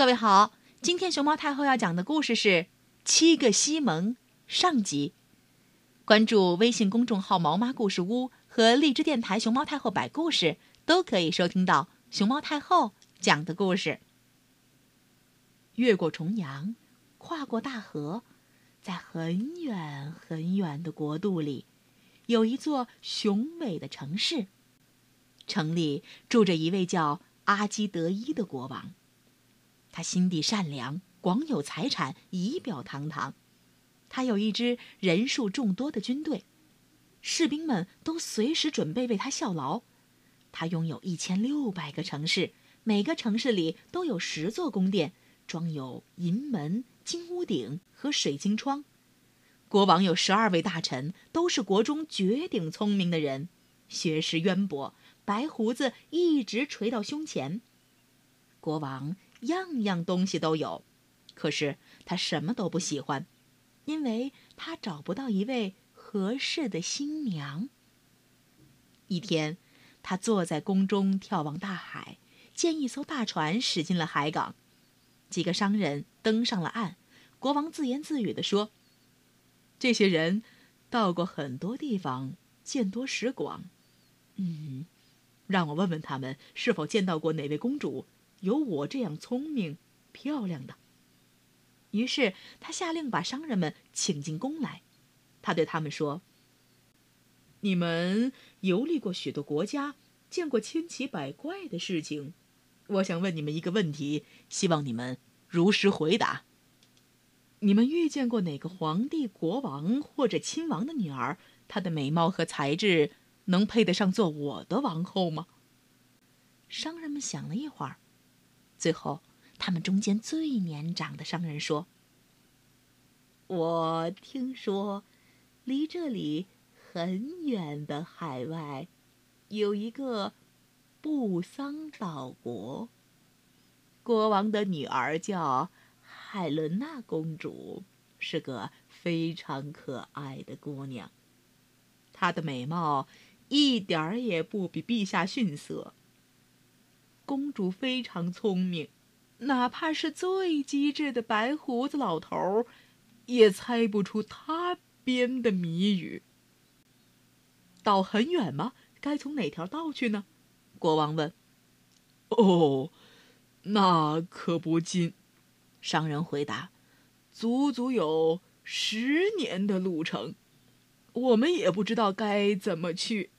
各位好，今天熊猫太后要讲的故事是《七个西蒙》上集。关注微信公众号“毛妈故事屋”和荔枝电台“熊猫太后摆故事”，都可以收听到熊猫太后讲的故事。越过重洋，跨过大河，在很远很远的国度里，有一座雄伟的城市。城里住着一位叫阿基德伊的国王。他心地善良，广有财产，仪表堂堂。他有一支人数众多的军队，士兵们都随时准备为他效劳。他拥有一千六百个城市，每个城市里都有十座宫殿，装有银门、金屋顶和水晶窗。国王有十二位大臣，都是国中绝顶聪明的人，学识渊博，白胡子一直垂到胸前。国王。样样东西都有，可是他什么都不喜欢，因为他找不到一位合适的新娘。一天，他坐在宫中眺望大海，见一艘大船驶进了海港，几个商人登上了岸。国王自言自语地说：“这些人到过很多地方，见多识广。嗯，让我问问他们是否见到过哪位公主。”有我这样聪明、漂亮的。于是他下令把商人们请进宫来。他对他们说：“你们游历过许多国家，见过千奇百怪的事情。我想问你们一个问题，希望你们如实回答。你们遇见过哪个皇帝、国王或者亲王的女儿？她的美貌和才智能配得上做我的王后吗？”商人们想了一会儿。最后，他们中间最年长的商人说：“我听说，离这里很远的海外，有一个布桑岛国。国王的女儿叫海伦娜公主，是个非常可爱的姑娘。她的美貌一点儿也不比陛下逊色。”公主非常聪明，哪怕是最机智的白胡子老头，也猜不出她编的谜语。道很远吗？该从哪条道去呢？国王问。哦，那可不近。商人回答：“足足有十年的路程，我们也不知道该怎么去。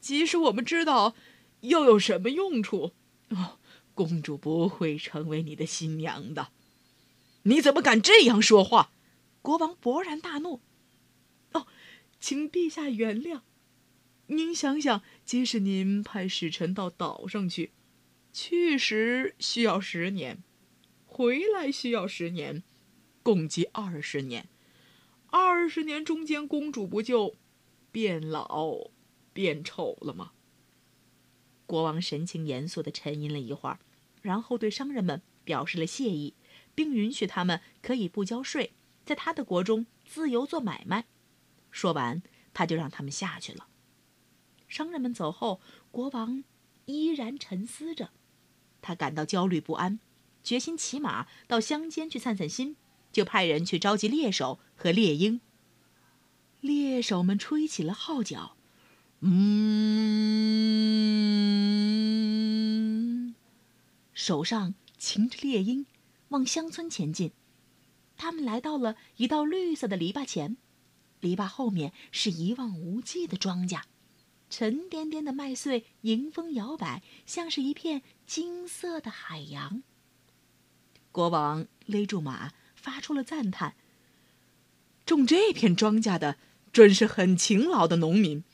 即使我们知道，又有什么用处？”哦，公主不会成为你的新娘的。你怎么敢这样说话？国王勃然大怒。哦，请陛下原谅。您想想，即使您派使臣到岛上去，去时需要十年，回来需要十年，共计二十年。二十年中间，公主不就变老、变丑了吗？国王神情严肃地沉吟了一会儿，然后对商人们表示了谢意，并允许他们可以不交税，在他的国中自由做买卖。说完，他就让他们下去了。商人们走后，国王依然沉思着，他感到焦虑不安，决心骑马到乡间去散散心，就派人去召集猎手和猎鹰。猎手们吹起了号角。嗯，手上擎着猎鹰，往乡村前进。他们来到了一道绿色的篱笆前，篱笆后面是一望无际的庄稼，沉甸甸的麦穗迎风摇摆，像是一片金色的海洋。国王勒住马，发出了赞叹：“种这片庄稼的，准是很勤劳的农民。”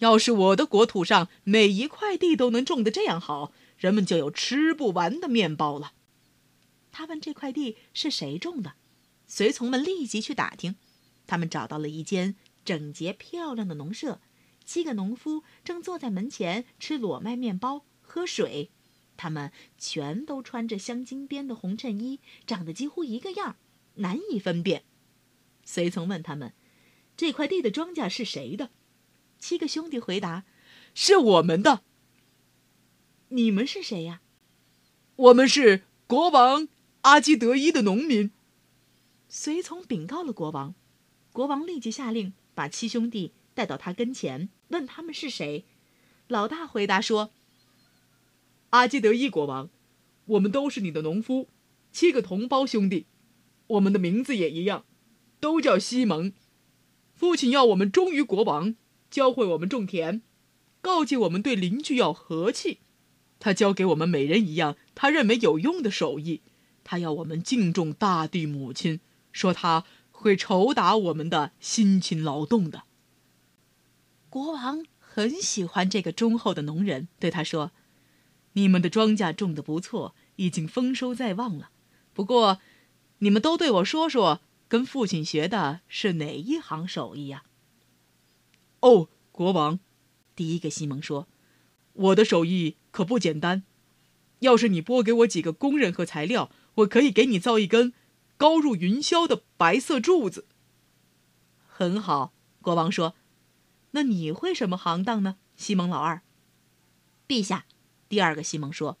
要是我的国土上每一块地都能种得这样好，人们就有吃不完的面包了。他问这块地是谁种的，随从们立即去打听。他们找到了一间整洁漂亮的农舍，七个农夫正坐在门前吃裸麦面包、喝水。他们全都穿着镶金边的红衬衣，长得几乎一个样，难以分辨。随从问他们：“这块地的庄稼是谁的？”七个兄弟回答：“是我们的。”你们是谁呀？我们是国王阿基德伊的农民。随从禀告了国王，国王立即下令把七兄弟带到他跟前，问他们是谁。老大回答说：“阿基德伊国王，我们都是你的农夫，七个同胞兄弟，我们的名字也一样，都叫西蒙。父亲要我们忠于国王，教会我们种田，告诫我们对邻居要和气。他教给我们每人一样他认为有用的手艺，他要我们敬重大地母亲，说他会酬答我们的辛勤劳动的。”国王。很喜欢这个忠厚的农人，对他说：“你们的庄稼种得不错，已经丰收在望了。不过，你们都对我说说，跟父亲学的是哪一行手艺呀？”“哦，国王，第一个西蒙说，我的手艺可不简单。要是你拨给我几个工人和材料，我可以给你造一根高入云霄的白色柱子。”“很好。”国王说。那你会什么行当呢，西蒙老二？陛下，第二个西蒙说：“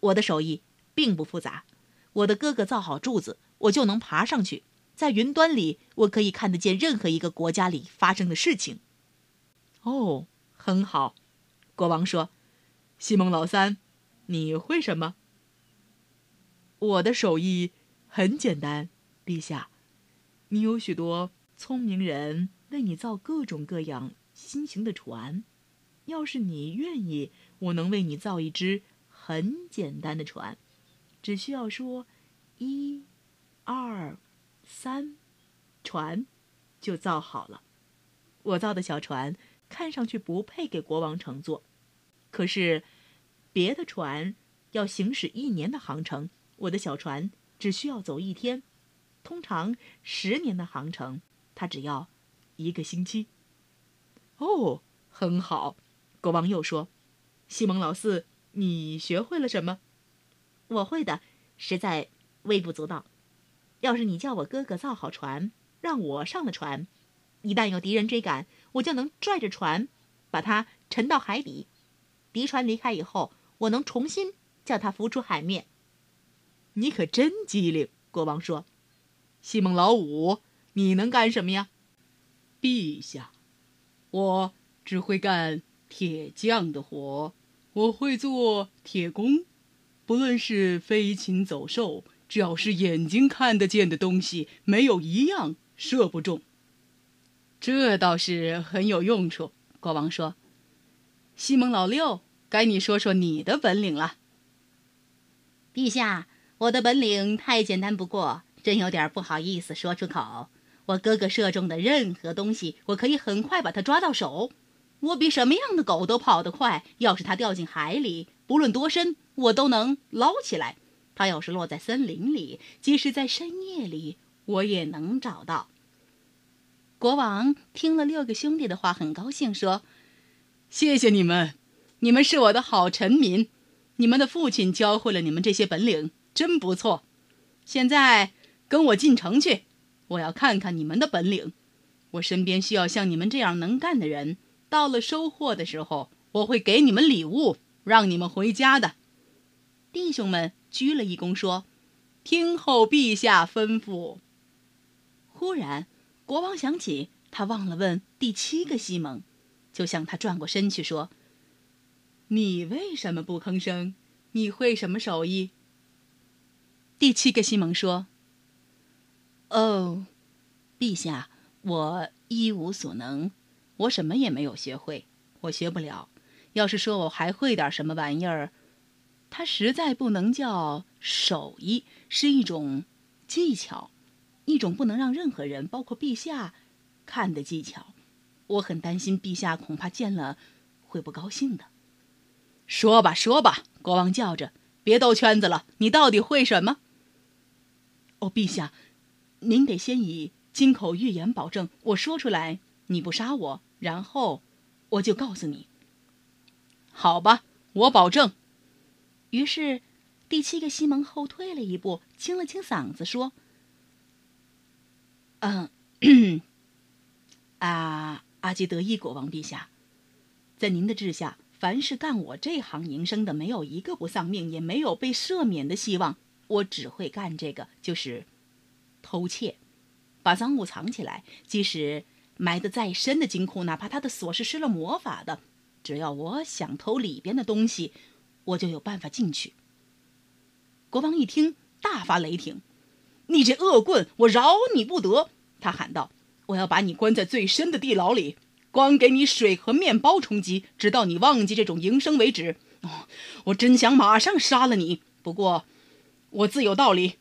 我的手艺并不复杂，我的哥哥造好柱子，我就能爬上去，在云端里，我可以看得见任何一个国家里发生的事情。”哦，很好，国王说：“西蒙老三，你会什么？”我的手艺很简单，陛下，你有许多聪明人为你造各种各样。新型的船，要是你愿意，我能为你造一只很简单的船，只需要说“一、二、三”，船就造好了。我造的小船看上去不配给国王乘坐，可是别的船要行驶一年的航程，我的小船只需要走一天。通常十年的航程，它只要一个星期。哦，很好。国王又说：“西蒙老四，你学会了什么？”我会的，实在微不足道。要是你叫我哥哥造好船，让我上了船，一旦有敌人追赶，我就能拽着船，把它沉到海底。敌船离开以后，我能重新叫它浮出海面。你可真机灵，国王说：“西蒙老五，你能干什么呀？”陛下。我只会干铁匠的活，我会做铁工。不论是飞禽走兽，只要是眼睛看得见的东西，没有一样射不中。这倒是很有用处。国王说：“西蒙老六，该你说说你的本领了。”陛下，我的本领太简单不过，真有点不好意思说出口。我哥哥射中的任何东西，我可以很快把它抓到手。我比什么样的狗都跑得快。要是它掉进海里，不论多深，我都能捞起来。它要是落在森林里，即使在深夜里，我也能找到。国王听了六个兄弟的话，很高兴，说：“谢谢你们，你们是我的好臣民。你们的父亲教会了你们这些本领，真不错。现在跟我进城去。”我要看看你们的本领，我身边需要像你们这样能干的人。到了收获的时候，我会给你们礼物，让你们回家的。弟兄们鞠了一躬，说：“听候陛下吩咐。”忽然，国王想起他忘了问第七个西蒙，就向他转过身去说：“你为什么不吭声？你会什么手艺？”第七个西蒙说。哦，陛下，我一无所能，我什么也没有学会，我学不了。要是说我还会点什么玩意儿，它实在不能叫手艺，是一种技巧，一种不能让任何人，包括陛下，看的技巧。我很担心陛下恐怕见了会不高兴的。说吧，说吧，国王叫着，别兜圈子了，你到底会什么？哦，陛下。您得先以金口玉言保证，我说出来你不杀我，然后我就告诉你。好吧，我保证。于是，第七个西蒙后退了一步，清了清嗓子说：“嗯，啊，阿基德伊国王陛下，在您的治下，凡是干我这行营生的，没有一个不丧命，也没有被赦免的希望。我只会干这个，就是偷窃，把赃物藏起来。即使埋得再深的金库，哪怕它的锁是施了魔法的，只要我想偷里边的东西，我就有办法进去。国王一听，大发雷霆：“你这恶棍，我饶你不得！”他喊道：“我要把你关在最深的地牢里，光给你水和面包充饥，直到你忘记这种营生为止。”哦，我真想马上杀了你，不过我自有道理。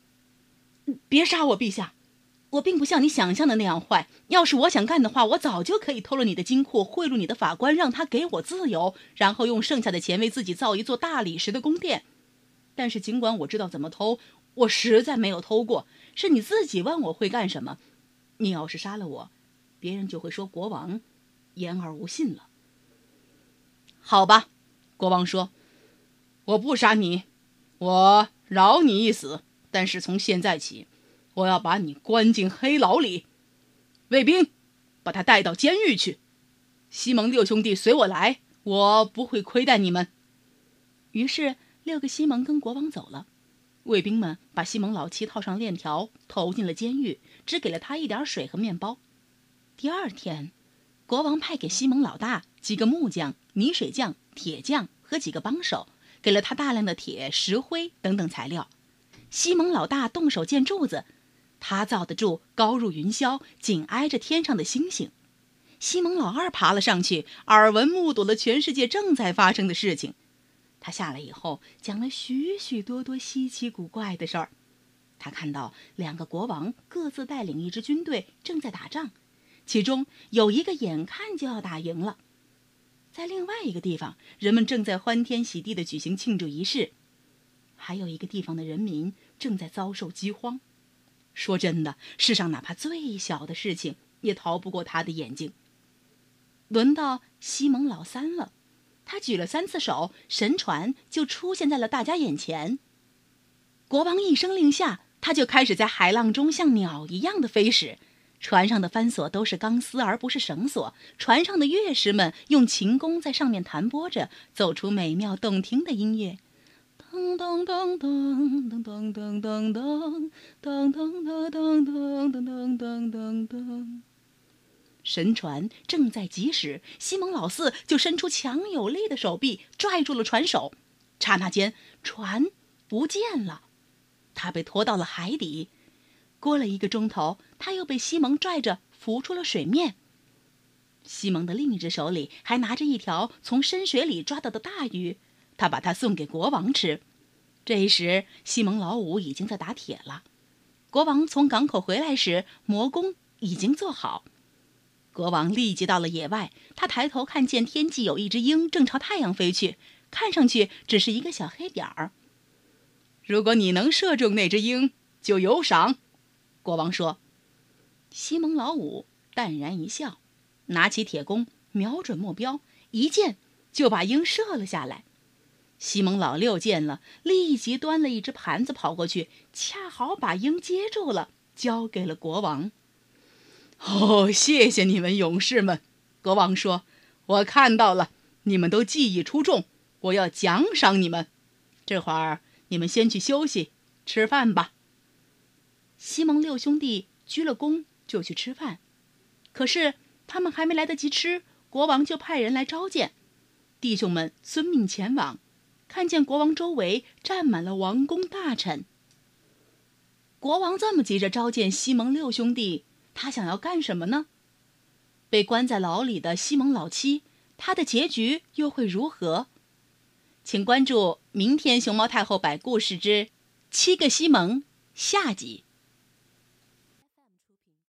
别杀我，陛下！我并不像你想象的那样坏。要是我想干的话，我早就可以偷了你的金库，贿赂你的法官，让他给我自由，然后用剩下的钱为自己造一座大理石的宫殿。但是，尽管我知道怎么偷，我实在没有偷过。是你自己问我会干什么。你要是杀了我，别人就会说国王言而无信了。好吧。国王说：“我不杀你，我饶你一死。但是从现在起，我要把你关进黑牢里。卫兵，把他带到监狱去。西蒙六兄弟随我来，我不会亏待你们。”于是，六个西蒙跟国王走了。卫兵们把西蒙老七套上链条，投进了监狱，只给了他一点水和面包。第二天，国王派给西蒙老大几个木匠、泥水匠。铁匠和几个帮手给了他大量的铁、石灰等等材料。西蒙老大动手建柱子，他造的柱高入云霄，紧挨着天上的星星。西蒙老二爬了上去，耳闻目睹了全世界正在发生的事情。他下来以后，讲了许许多多稀奇古怪的事儿。他看到两个国王各自带领一支军队正在打仗，其中有一个眼看就要打赢了。在另外一个地方，人们正在欢天喜地地举行庆祝仪式；还有一个地方的人民正在遭受饥荒。说真的，世上哪怕最小的事情也逃不过他的眼睛。轮到西蒙老三了，他举了三次手，神船就出现在了大家眼前。国王一声令下，他就开始在海浪中像鸟一样的飞驶。船上的帆索都是钢丝，而不是绳索。船上的乐师们用琴弓在上面弹拨着，奏出美妙动听的音乐。噔噔噔噔噔噔噔噔噔噔噔噔噔噔噔噔。神船正在疾驶，西蒙老四就伸出强有力的手臂拽住了船手。刹那间，船不见了，他被拖到了海底。过了一个钟头，他又被西蒙拽着浮出了水面。西蒙的另一只手里还拿着一条从深水里抓到的大鱼，他把它送给国王吃。这时，西蒙老五已经在打铁了。国王从港口回来时，魔宫已经做好。国王立即到了野外，他抬头看见天际有一只鹰正朝太阳飞去，看上去只是一个小黑点儿。如果你能射中那只鹰，就有赏。国王说：“西蒙老五淡然一笑，拿起铁弓，瞄准目标，一箭就把鹰射了下来。西蒙老六见了，立即端了一只盘子跑过去，恰好把鹰接住了，交给了国王。哦，谢谢你们勇士们！”国王说：“我看到了，你们都技艺出众，我要奖赏你们。这会儿你们先去休息、吃饭吧。”西蒙六兄弟鞠了躬，就去吃饭。可是他们还没来得及吃，国王就派人来召见。弟兄们遵命前往，看见国王周围站满了王公大臣。国王这么急着召见西蒙六兄弟，他想要干什么呢？被关在牢里的西蒙老七，他的结局又会如何？请关注明天《熊猫太后》摆故事之《七个西蒙》下集。